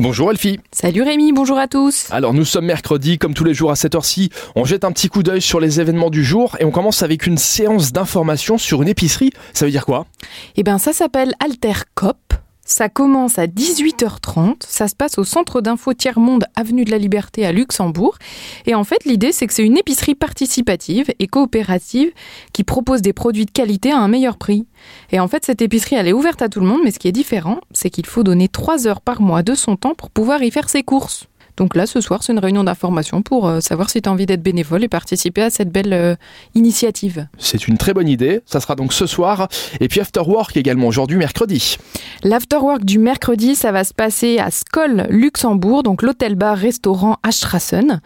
Bonjour Elfie. Salut Rémi, bonjour à tous. Alors nous sommes mercredi, comme tous les jours à cette heure-ci, on jette un petit coup d'œil sur les événements du jour et on commence avec une séance d'information sur une épicerie. Ça veut dire quoi? Eh bien ça s'appelle Alter Cop. Ça commence à 18h30, ça se passe au centre d'info Tiers-Monde, avenue de la Liberté à Luxembourg. Et en fait, l'idée, c'est que c'est une épicerie participative et coopérative qui propose des produits de qualité à un meilleur prix. Et en fait, cette épicerie, elle est ouverte à tout le monde, mais ce qui est différent, c'est qu'il faut donner 3 heures par mois de son temps pour pouvoir y faire ses courses. Donc là, ce soir, c'est une réunion d'information pour euh, savoir si tu as envie d'être bénévole et participer à cette belle euh, initiative. C'est une très bonne idée, ça sera donc ce soir. Et puis After Work également aujourd'hui, mercredi. L'afterwork du mercredi, ça va se passer à Skoll, Luxembourg, donc l'hôtel-bar-restaurant Astrassen.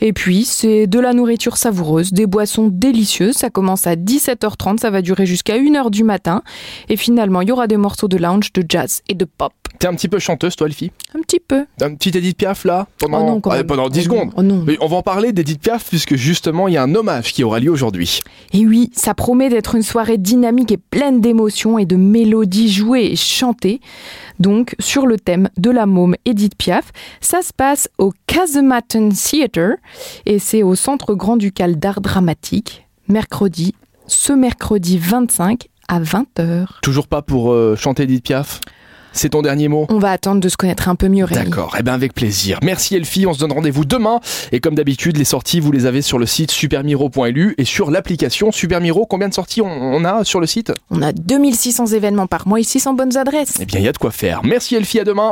Et puis, c'est de la nourriture savoureuse, des boissons délicieuses. Ça commence à 17h30, ça va durer jusqu'à 1h du matin. Et finalement, il y aura des morceaux de lounge, de jazz et de pop. T'es un petit peu chanteuse, toi, Elfie? Un petit peu. Un petit Edith Piaf là? Pendant, Oh non, Ah, même. pendant 10 Oh non, secondes. oh non. Mais on va en parler d'Edith Piaf puisque justement il y a un hommage qui aura lieu aujourd'hui. Et oui, ça promet d'être une soirée dynamique et pleine d'émotions et de mélodies jouées et chantées. Donc, sur le thème de la môme Edith Piaf, ça se passe au Casematten Theatre et c'est au Centre Grand-Ducal d'Art Dramatique, mercredi, ce mercredi 25 à 20h. Toujours pas pour euh, chanter Edith Piaf? C'est ton dernier mot On va attendre de se connaître un peu mieux, Rémi. D'accord, eh bien avec plaisir. Merci Elfie, on se donne rendez-vous demain. Et comme d'habitude, les sorties, vous les avez sur le site supermiro.lu et sur l'application Supermiro. Combien de sorties on, on a sur le site? On a 2600 événements par mois et 600 bonnes adresses. Eh bien, il y a de quoi faire. Merci Elfie, à demain.